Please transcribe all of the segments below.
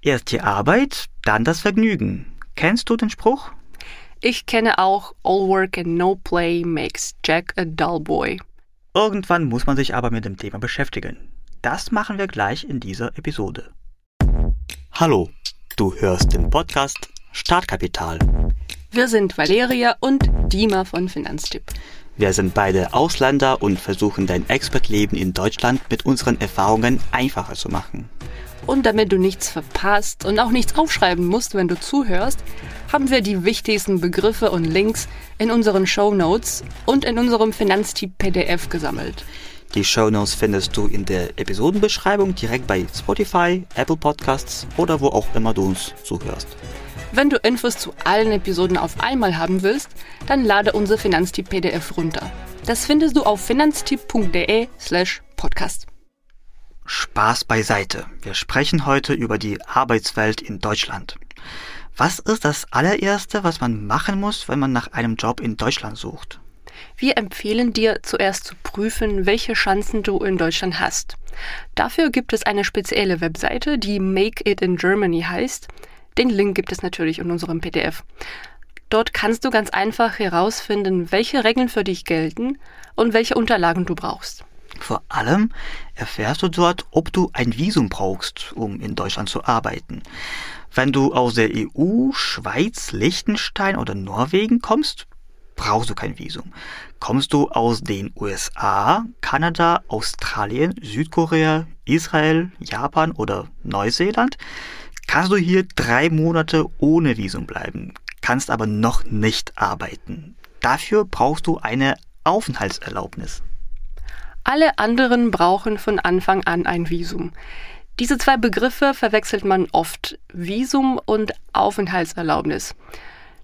Erst die Arbeit, dann das Vergnügen. Kennst du den Spruch? Ich kenne auch All Work and No Play makes Jack a dull boy. Irgendwann muss man sich aber mit dem Thema beschäftigen. Das machen wir gleich in dieser Episode. Hallo, du hörst den Podcast Startkapital. Wir sind Valeria und Dima von Finanztipp. Wir sind beide Ausländer und versuchen dein Expertleben in Deutschland mit unseren Erfahrungen einfacher zu machen. Und damit du nichts verpasst und auch nichts aufschreiben musst, wenn du zuhörst, haben wir die wichtigsten Begriffe und Links in unseren Show Notes und in unserem Finanztipp PDF gesammelt. Die Show Notes findest du in der Episodenbeschreibung direkt bei Spotify, Apple Podcasts oder wo auch immer du uns zuhörst. Wenn du Infos zu allen Episoden auf einmal haben willst, dann lade unser Finanztipp PDF runter. Das findest du auf finanztipp.de slash podcast. Spaß beiseite. Wir sprechen heute über die Arbeitswelt in Deutschland. Was ist das allererste, was man machen muss, wenn man nach einem Job in Deutschland sucht? Wir empfehlen dir zuerst zu prüfen, welche Chancen du in Deutschland hast. Dafür gibt es eine spezielle Webseite, die Make It in Germany heißt. Den Link gibt es natürlich in unserem PDF. Dort kannst du ganz einfach herausfinden, welche Regeln für dich gelten und welche Unterlagen du brauchst. Vor allem erfährst du dort, ob du ein Visum brauchst, um in Deutschland zu arbeiten. Wenn du aus der EU, Schweiz, Liechtenstein oder Norwegen kommst, brauchst du kein Visum. Kommst du aus den USA, Kanada, Australien, Südkorea, Israel, Japan oder Neuseeland, kannst du hier drei Monate ohne Visum bleiben, kannst aber noch nicht arbeiten. Dafür brauchst du eine Aufenthaltserlaubnis. Alle anderen brauchen von Anfang an ein Visum. Diese zwei Begriffe verwechselt man oft, Visum und Aufenthaltserlaubnis.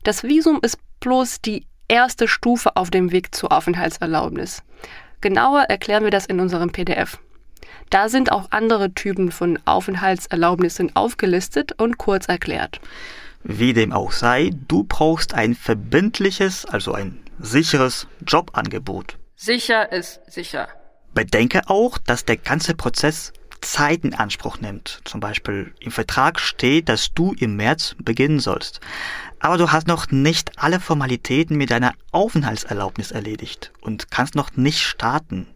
Das Visum ist bloß die erste Stufe auf dem Weg zur Aufenthaltserlaubnis. Genauer erklären wir das in unserem PDF. Da sind auch andere Typen von Aufenthaltserlaubnissen aufgelistet und kurz erklärt. Wie dem auch sei, du brauchst ein verbindliches, also ein sicheres Jobangebot. Sicher ist sicher. Bedenke auch, dass der ganze Prozess Zeit in Anspruch nimmt. Zum Beispiel im Vertrag steht, dass du im März beginnen sollst. Aber du hast noch nicht alle Formalitäten mit deiner Aufenthaltserlaubnis erledigt und kannst noch nicht starten.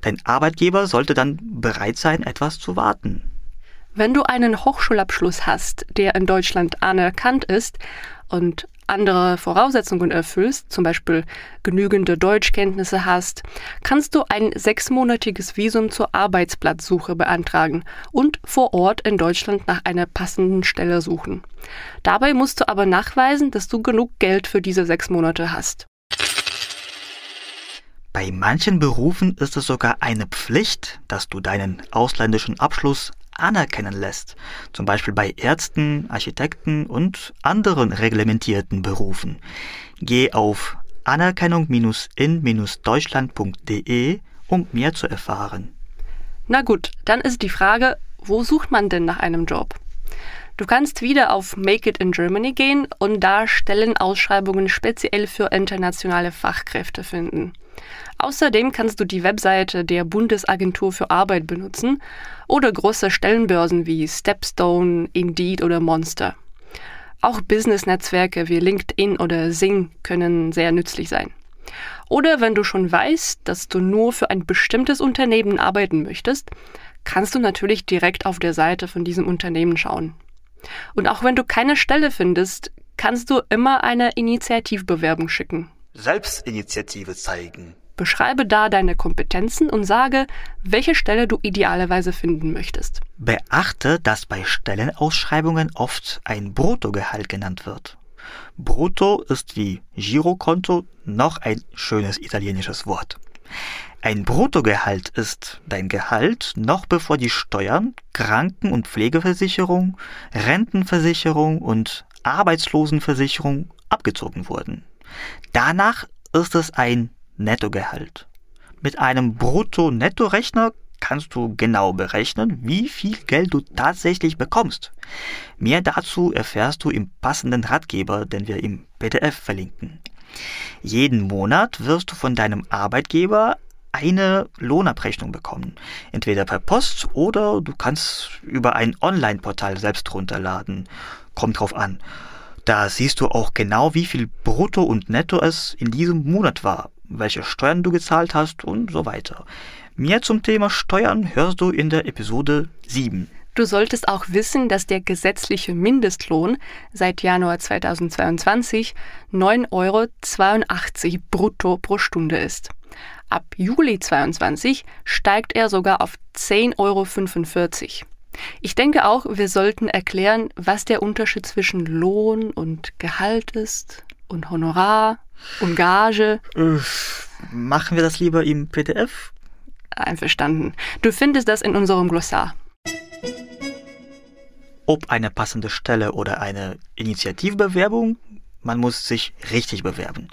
Dein Arbeitgeber sollte dann bereit sein, etwas zu warten. Wenn du einen Hochschulabschluss hast, der in Deutschland anerkannt ist und andere Voraussetzungen erfüllst, zum Beispiel genügende Deutschkenntnisse hast, kannst du ein sechsmonatiges Visum zur Arbeitsplatzsuche beantragen und vor Ort in Deutschland nach einer passenden Stelle suchen. Dabei musst du aber nachweisen, dass du genug Geld für diese sechs Monate hast. Bei manchen Berufen ist es sogar eine Pflicht, dass du deinen ausländischen Abschluss anerkennen lässt, zum Beispiel bei Ärzten, Architekten und anderen reglementierten Berufen. Geh auf anerkennung-in-deutschland.de, um mehr zu erfahren. Na gut, dann ist die Frage, wo sucht man denn nach einem Job? Du kannst wieder auf Make It in Germany gehen und da Stellenausschreibungen speziell für internationale Fachkräfte finden. Außerdem kannst du die Webseite der Bundesagentur für Arbeit benutzen oder große Stellenbörsen wie Stepstone, Indeed oder Monster. Auch Business-Netzwerke wie LinkedIn oder Sing können sehr nützlich sein. Oder wenn du schon weißt, dass du nur für ein bestimmtes Unternehmen arbeiten möchtest, kannst du natürlich direkt auf der Seite von diesem Unternehmen schauen. Und auch wenn du keine Stelle findest, kannst du immer eine Initiativbewerbung schicken. Selbstinitiative zeigen. Beschreibe da deine Kompetenzen und sage, welche Stelle du idealerweise finden möchtest. Beachte, dass bei Stellenausschreibungen oft ein Bruttogehalt genannt wird. Brutto ist wie Girokonto noch ein schönes italienisches Wort. Ein Bruttogehalt ist dein Gehalt noch bevor die Steuern, Kranken- und Pflegeversicherung, Rentenversicherung und Arbeitslosenversicherung abgezogen wurden. Danach ist es ein Nettogehalt. Mit einem Brutto-Netto-Rechner kannst du genau berechnen, wie viel Geld du tatsächlich bekommst. Mehr dazu erfährst du im passenden Ratgeber, den wir im PDF verlinken. Jeden Monat wirst du von deinem Arbeitgeber eine Lohnabrechnung bekommen. Entweder per Post oder du kannst über ein Online-Portal selbst runterladen. Kommt drauf an. Da siehst du auch genau, wie viel Brutto und Netto es in diesem Monat war, welche Steuern du gezahlt hast und so weiter. Mehr zum Thema Steuern hörst du in der Episode 7. Du solltest auch wissen, dass der gesetzliche Mindestlohn seit Januar 2022 9,82 Euro brutto pro Stunde ist. Ab Juli 2022 steigt er sogar auf 10,45 Euro. Ich denke auch, wir sollten erklären, was der Unterschied zwischen Lohn und Gehalt ist und Honorar und Gage. Machen wir das lieber im PDF? Einverstanden. Du findest das in unserem Glossar. Ob eine passende Stelle oder eine Initiativbewerbung, man muss sich richtig bewerben.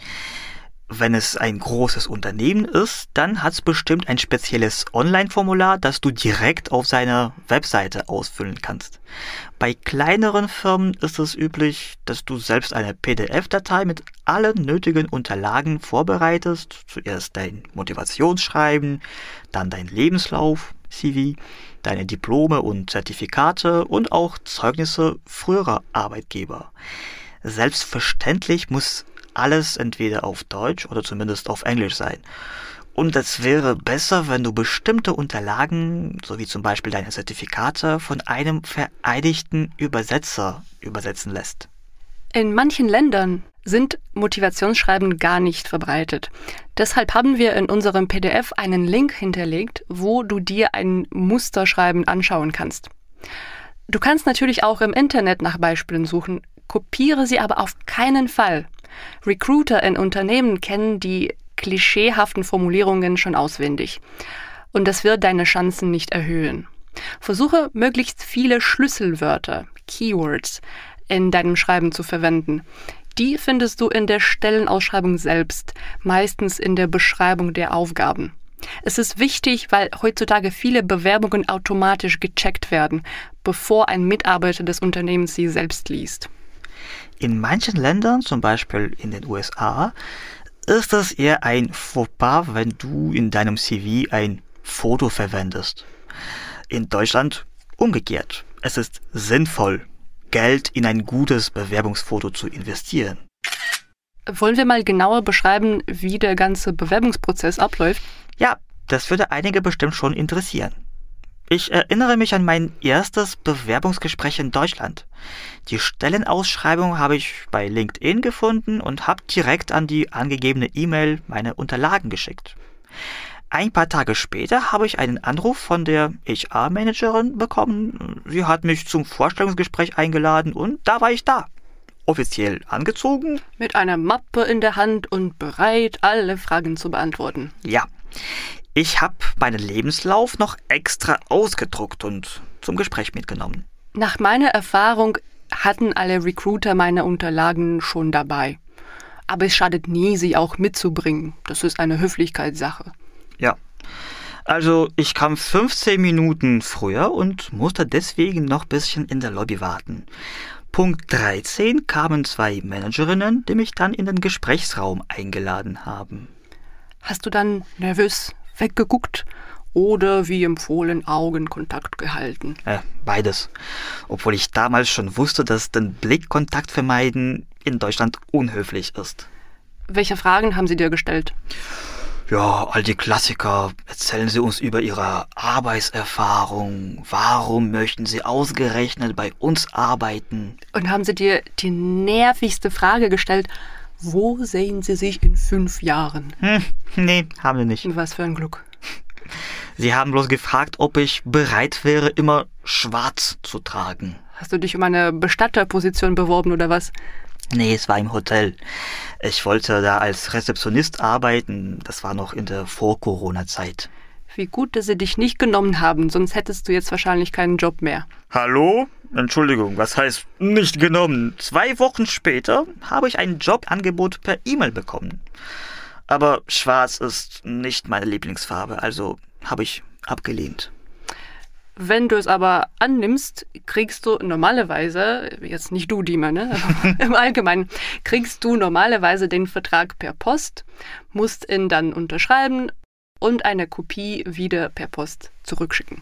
Wenn es ein großes Unternehmen ist, dann hat es bestimmt ein spezielles Online-Formular, das du direkt auf seiner Webseite ausfüllen kannst. Bei kleineren Firmen ist es üblich, dass du selbst eine PDF-Datei mit allen nötigen Unterlagen vorbereitest. Zuerst dein Motivationsschreiben, dann dein Lebenslauf, CV, deine Diplome und Zertifikate und auch Zeugnisse früherer Arbeitgeber. Selbstverständlich muss alles entweder auf Deutsch oder zumindest auf Englisch sein. Und es wäre besser, wenn du bestimmte Unterlagen, so wie zum Beispiel deine Zertifikate, von einem vereidigten Übersetzer übersetzen lässt. In manchen Ländern sind Motivationsschreiben gar nicht verbreitet. Deshalb haben wir in unserem PDF einen Link hinterlegt, wo du dir ein Musterschreiben anschauen kannst. Du kannst natürlich auch im Internet nach Beispielen suchen, kopiere sie aber auf keinen Fall. Recruiter in Unternehmen kennen die klischeehaften Formulierungen schon auswendig. Und das wird deine Chancen nicht erhöhen. Versuche möglichst viele Schlüsselwörter, Keywords, in deinem Schreiben zu verwenden. Die findest du in der Stellenausschreibung selbst, meistens in der Beschreibung der Aufgaben. Es ist wichtig, weil heutzutage viele Bewerbungen automatisch gecheckt werden, bevor ein Mitarbeiter des Unternehmens sie selbst liest. In manchen Ländern, zum Beispiel in den USA, ist es eher ein Fauxpas, wenn du in deinem CV ein Foto verwendest. In Deutschland umgekehrt. Es ist sinnvoll, Geld in ein gutes Bewerbungsfoto zu investieren. Wollen wir mal genauer beschreiben, wie der ganze Bewerbungsprozess abläuft? Ja, das würde einige bestimmt schon interessieren. Ich erinnere mich an mein erstes Bewerbungsgespräch in Deutschland. Die Stellenausschreibung habe ich bei LinkedIn gefunden und habe direkt an die angegebene E-Mail meine Unterlagen geschickt. Ein paar Tage später habe ich einen Anruf von der HR-Managerin bekommen. Sie hat mich zum Vorstellungsgespräch eingeladen und da war ich da. Offiziell angezogen. Mit einer Mappe in der Hand und bereit, alle Fragen zu beantworten. Ja. Ich habe meinen Lebenslauf noch extra ausgedruckt und zum Gespräch mitgenommen. Nach meiner Erfahrung hatten alle Recruiter meine Unterlagen schon dabei. Aber es schadet nie, sie auch mitzubringen. Das ist eine Höflichkeitssache. Also ich kam 15 Minuten früher und musste deswegen noch ein bisschen in der Lobby warten. Punkt 13 kamen zwei Managerinnen, die mich dann in den Gesprächsraum eingeladen haben. Hast du dann nervös weggeguckt oder wie empfohlen Augenkontakt gehalten? Äh, beides. Obwohl ich damals schon wusste, dass den Blickkontakt vermeiden in Deutschland unhöflich ist. Welche Fragen haben sie dir gestellt? Ja, all die Klassiker. Erzählen Sie uns über Ihre Arbeitserfahrung. Warum möchten Sie ausgerechnet bei uns arbeiten? Und haben sie dir die nervigste Frage gestellt? Wo sehen Sie sich in fünf Jahren? Hm, nee, haben wir nicht. Was für ein Glück. Sie haben bloß gefragt, ob ich bereit wäre, immer schwarz zu tragen. Hast du dich um eine Bestatterposition beworben oder was? Nee, es war im Hotel. Ich wollte da als Rezeptionist arbeiten. Das war noch in der Vor-Corona-Zeit. Wie gut, dass sie dich nicht genommen haben, sonst hättest du jetzt wahrscheinlich keinen Job mehr. Hallo? Entschuldigung, was heißt nicht genommen? Zwei Wochen später habe ich ein Jobangebot per E-Mail bekommen. Aber schwarz ist nicht meine Lieblingsfarbe, also habe ich abgelehnt. Wenn du es aber annimmst, kriegst du normalerweise, jetzt nicht du, Dima, ne? Im Allgemeinen, kriegst du normalerweise den Vertrag per Post, musst ihn dann unterschreiben und eine Kopie wieder per Post zurückschicken.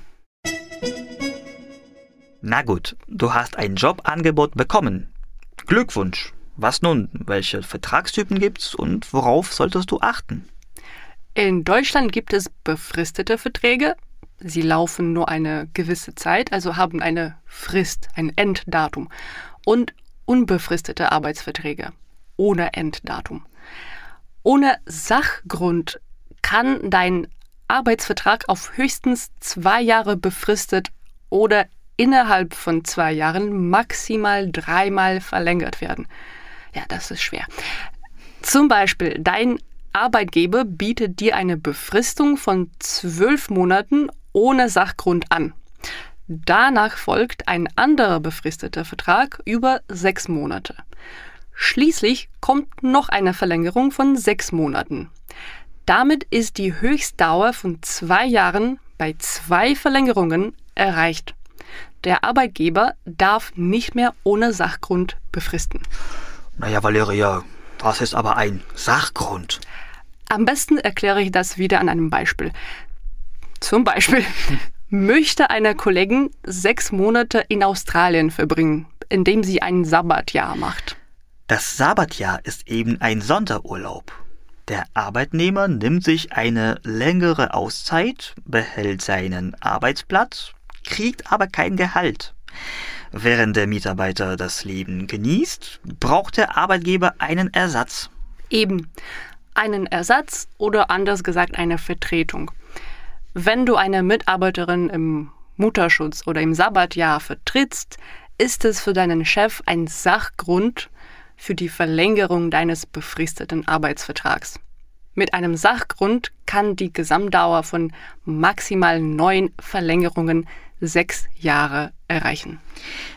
Na gut, du hast ein Jobangebot bekommen. Glückwunsch. Was nun? Welche Vertragstypen gibt's und worauf solltest du achten? In Deutschland gibt es befristete Verträge. Sie laufen nur eine gewisse Zeit, also haben eine Frist, ein Enddatum. Und unbefristete Arbeitsverträge ohne Enddatum. Ohne Sachgrund kann dein Arbeitsvertrag auf höchstens zwei Jahre befristet oder innerhalb von zwei Jahren maximal dreimal verlängert werden. Ja, das ist schwer. Zum Beispiel, dein Arbeitgeber bietet dir eine Befristung von zwölf Monaten ohne Sachgrund an. Danach folgt ein anderer befristeter Vertrag über sechs Monate. Schließlich kommt noch eine Verlängerung von sechs Monaten. Damit ist die Höchstdauer von zwei Jahren bei zwei Verlängerungen erreicht. Der Arbeitgeber darf nicht mehr ohne Sachgrund befristen. Naja, Valeria, was ist aber ein Sachgrund? Am besten erkläre ich das wieder an einem Beispiel. Zum Beispiel möchte eine Kollegin sechs Monate in Australien verbringen, indem sie ein Sabbatjahr macht. Das Sabbatjahr ist eben ein Sonderurlaub. Der Arbeitnehmer nimmt sich eine längere Auszeit, behält seinen Arbeitsplatz, kriegt aber kein Gehalt. Während der Mitarbeiter das Leben genießt, braucht der Arbeitgeber einen Ersatz. Eben einen Ersatz oder anders gesagt eine Vertretung. Wenn du eine Mitarbeiterin im Mutterschutz oder im Sabbatjahr vertrittst, ist es für deinen Chef ein Sachgrund, für die Verlängerung deines befristeten Arbeitsvertrags. Mit einem Sachgrund kann die Gesamtdauer von maximal neun Verlängerungen sechs Jahre erreichen.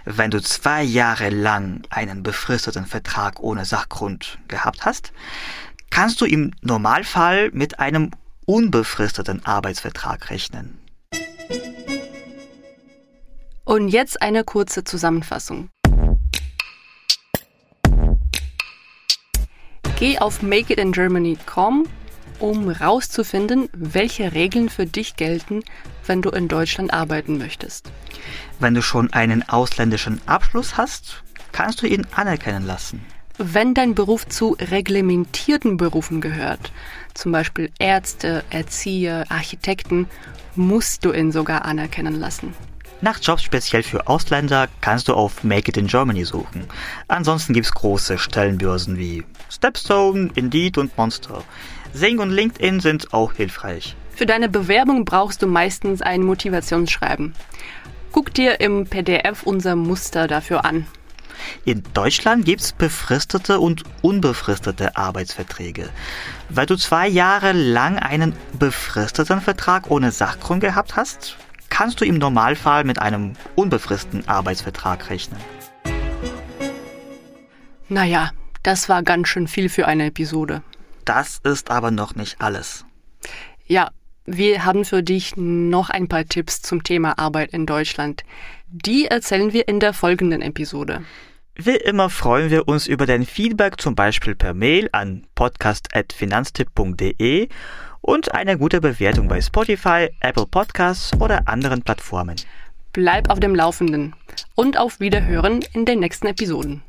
Wenn du zwei Jahre lang einen befristeten Vertrag ohne Sachgrund gehabt hast, kannst du im Normalfall mit einem unbefristeten Arbeitsvertrag rechnen. Und jetzt eine kurze Zusammenfassung. Geh auf makeitingermany.com, um herauszufinden, welche Regeln für dich gelten, wenn du in Deutschland arbeiten möchtest. Wenn du schon einen ausländischen Abschluss hast, kannst du ihn anerkennen lassen. Wenn dein Beruf zu reglementierten Berufen gehört, zum Beispiel Ärzte, Erzieher, Architekten, musst du ihn sogar anerkennen lassen. Nach Jobs speziell für Ausländer kannst du auf Make It in Germany suchen. Ansonsten gibt's große Stellenbörsen wie Stepstone, Indeed und Monster. Sing und LinkedIn sind auch hilfreich. Für deine Bewerbung brauchst du meistens ein Motivationsschreiben. Guck dir im PDF unser Muster dafür an. In Deutschland gibt's befristete und unbefristete Arbeitsverträge. Weil du zwei Jahre lang einen befristeten Vertrag ohne Sachgrund gehabt hast, kannst du im Normalfall mit einem unbefristeten Arbeitsvertrag rechnen. Naja, das war ganz schön viel für eine Episode. Das ist aber noch nicht alles. Ja, wir haben für dich noch ein paar Tipps zum Thema Arbeit in Deutschland. Die erzählen wir in der folgenden Episode. Wie immer freuen wir uns über dein Feedback, zum Beispiel per Mail an podcast.finanztipp.de und eine gute Bewertung bei Spotify, Apple Podcasts oder anderen Plattformen. Bleib auf dem Laufenden und auf Wiederhören in den nächsten Episoden.